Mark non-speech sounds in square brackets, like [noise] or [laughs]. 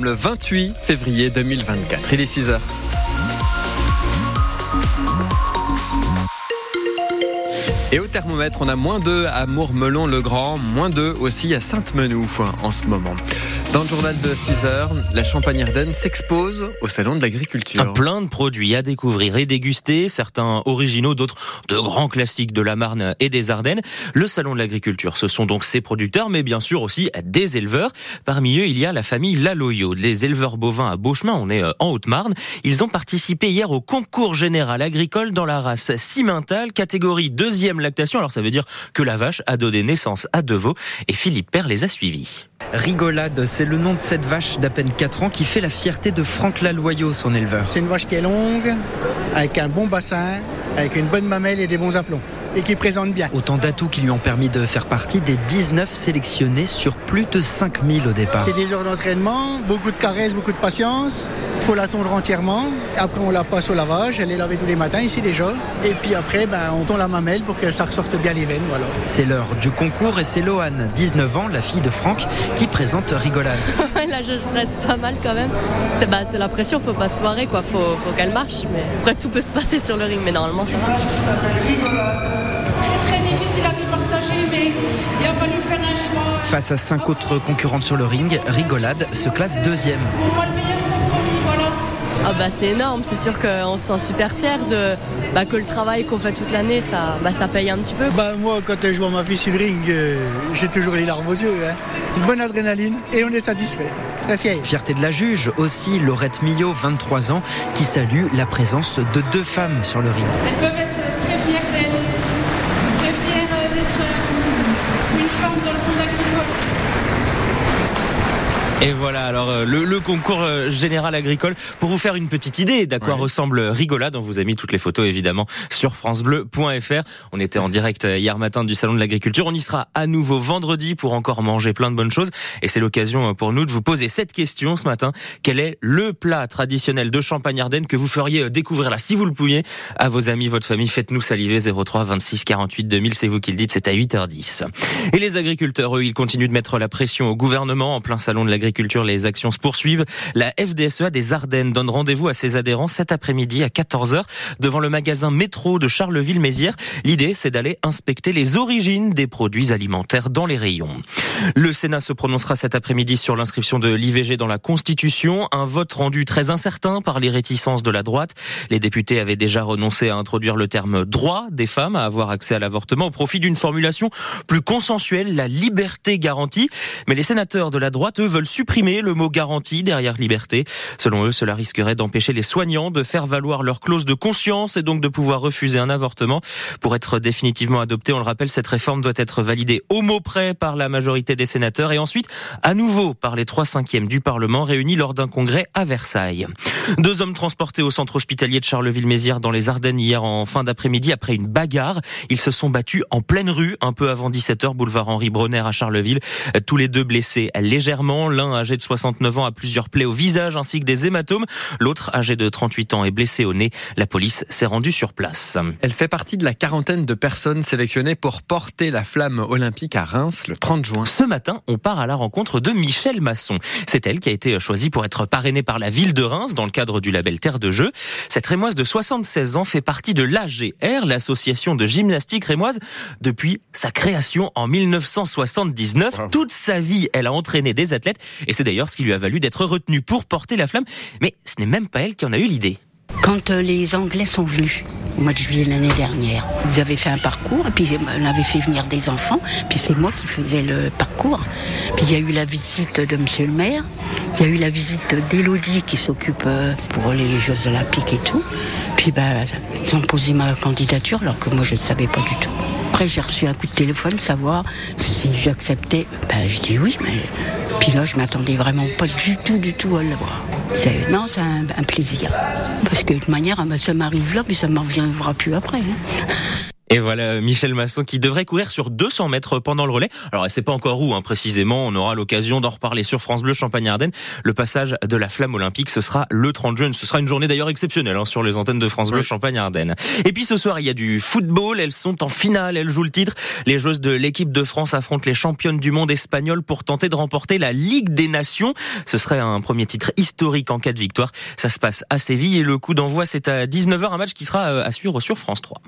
Le 28 février 2024. Il est 6 heures. Et au thermomètre, on a moins 2 à Mourmelon-le-Grand, moins 2 aussi à Sainte-Menou en ce moment. Dans le journal de 6 heures, la Champagne-Ardenne s'expose au Salon de l'Agriculture. Plein de produits à découvrir et déguster, certains originaux, d'autres de grands classiques de la Marne et des Ardennes. Le Salon de l'Agriculture, ce sont donc ces producteurs, mais bien sûr aussi des éleveurs. Parmi eux, il y a la famille Laloyo, les éleveurs bovins à Beauchemin, on est euh, en Haute-Marne. Ils ont participé hier au concours général agricole dans la race Cimental, catégorie deuxième lactation. Alors ça veut dire que la vache a donné naissance à deux veaux et Philippe Père les a suivis. Rigolade, c'est le nom de cette vache d'à peine 4 ans qui fait la fierté de Franck Laloyau, son éleveur. C'est une vache qui est longue, avec un bon bassin, avec une bonne mamelle et des bons aplombs et qui présente bien. Autant d'atouts qui lui ont permis de faire partie des 19 sélectionnés sur plus de 5000 au départ. C'est des heures d'entraînement, beaucoup de caresses, beaucoup de patience. Il faut la tondre entièrement? Après, on la passe au lavage. Elle est lavée tous les matins ici déjà. Et puis après, ben, on tond la mamelle pour que ça ressorte bien les veines. Voilà. C'est l'heure du concours et c'est Loane, 19 ans, la fille de Franck, qui présente Rigolade. [laughs] Là, je stresse pas mal quand même. C'est bah, la pression, faut pas se foirer, quoi. Faut, faut qu'elle marche. Mais après, tout peut se passer sur le ring, mais normalement, ça marche. Face à cinq autres concurrentes sur le ring, Rigolade se classe deuxième. Ah bah c'est énorme, c'est sûr qu'on se sent super fier de bah, que le travail qu'on fait toute l'année, ça, bah, ça paye un petit peu. Bah moi, quand je vois ma fille sur le ring, euh, j'ai toujours les larmes aux yeux. Hein. Une bonne adrénaline et on est satisfait. Très fier. Fierté de la juge aussi, Laurette Millot, 23 ans, qui salue la présence de deux femmes sur le ring. Elles peuvent être très fières d'elles, très fières d'être une femme dans le monde agricole. Et voilà, alors euh, le, le, concours euh, général agricole, pour vous faire une petite idée d'à quoi ouais. ressemble Rigolade, on vous a mis toutes les photos évidemment sur francebleu.fr. On était en direct euh, hier matin du Salon de l'Agriculture, on y sera à nouveau vendredi pour encore manger plein de bonnes choses. Et c'est l'occasion pour nous de vous poser cette question ce matin. Quel est le plat traditionnel de Champagne-Ardenne que vous feriez découvrir là, si vous le pouviez, à vos amis, votre famille? Faites-nous saliver 03 26 48 2000, c'est vous qui le dites, c'est à 8h10. Et les agriculteurs, eux, ils continuent de mettre la pression au gouvernement en plein Salon de l'Agriculture Culture, les actions se poursuivent. La FDSEA des Ardennes donne rendez-vous à ses adhérents cet après-midi à 14h devant le magasin métro de Charleville-Mézières. L'idée, c'est d'aller inspecter les origines des produits alimentaires dans les rayons. Le Sénat se prononcera cet après-midi sur l'inscription de l'IVG dans la Constitution. Un vote rendu très incertain par les réticences de la droite. Les députés avaient déjà renoncé à introduire le terme droit des femmes à avoir accès à l'avortement au profit d'une formulation plus consensuelle, la liberté garantie. Mais les sénateurs de la droite, eux, veulent supprimer le mot garantie derrière liberté. Selon eux, cela risquerait d'empêcher les soignants de faire valoir leur clause de conscience et donc de pouvoir refuser un avortement. Pour être définitivement adopté, on le rappelle, cette réforme doit être validée au mot près par la majorité des sénateurs et ensuite à nouveau par les trois cinquièmes du Parlement réunis lors d'un congrès à Versailles. Deux hommes transportés au centre hospitalier de Charleville-Mézières dans les Ardennes hier en fin d'après-midi après une bagarre. Ils se sont battus en pleine rue un peu avant 17h, boulevard Henri Bronner à Charleville. Tous les deux blessés légèrement. L'un âgé de 69 ans a plusieurs plaies au visage ainsi que des hématomes. L'autre, âgé de 38 ans, est blessé au nez. La police s'est rendue sur place. Elle fait partie de la quarantaine de personnes sélectionnées pour porter la flamme olympique à Reims le 30 juin. Ce matin, on part à la rencontre de Michel Masson. C'est elle qui a été choisie pour être parrainée par la ville de Reims dans le cadre du label Terre de Jeu. Cette rémoise de 76 ans fait partie de l'AGR, l'association de gymnastique rémoise, depuis sa création en 1979. Wow. Toute sa vie, elle a entraîné des athlètes et c'est d'ailleurs ce qui lui a valu d'être retenue pour porter la flamme. Mais ce n'est même pas elle qui en a eu l'idée. Quand euh, les Anglais sont venus au mois de juillet l'année dernière, ils avaient fait un parcours et puis on avait fait venir des enfants. Puis c'est moi qui faisais le parcours. Puis il y a eu la visite de Monsieur le maire. Il y a eu la visite d'Élodie qui s'occupe euh, pour les Jeux Olympiques et tout. Puis ben, ils ont posé ma candidature alors que moi je ne savais pas du tout. Après j'ai reçu un coup de téléphone savoir si j'acceptais. Ben, je dis oui, mais puis là je m'attendais vraiment pas du tout, du tout à l'avoir. C'est, non, c'est un, plaisir. Parce que de toute manière, ça m'arrive là, puis ça ne m'en reviendra plus après. Hein. Et voilà Michel Masson qui devrait courir sur 200 mètres pendant le relais. Alors elle sait pas encore où hein, précisément, on aura l'occasion d'en reparler sur France Bleu Champagne-Ardenne. Le passage de la flamme olympique, ce sera le 30 juin. Ce sera une journée d'ailleurs exceptionnelle hein, sur les antennes de France Bleu Champagne-Ardenne. Et puis ce soir, il y a du football, elles sont en finale, elles jouent le titre. Les joueuses de l'équipe de France affrontent les championnes du monde espagnoles pour tenter de remporter la Ligue des Nations. Ce serait un premier titre historique en cas de victoire. Ça se passe à Séville et le coup d'envoi c'est à 19h, un match qui sera euh, à suivre sur France 3.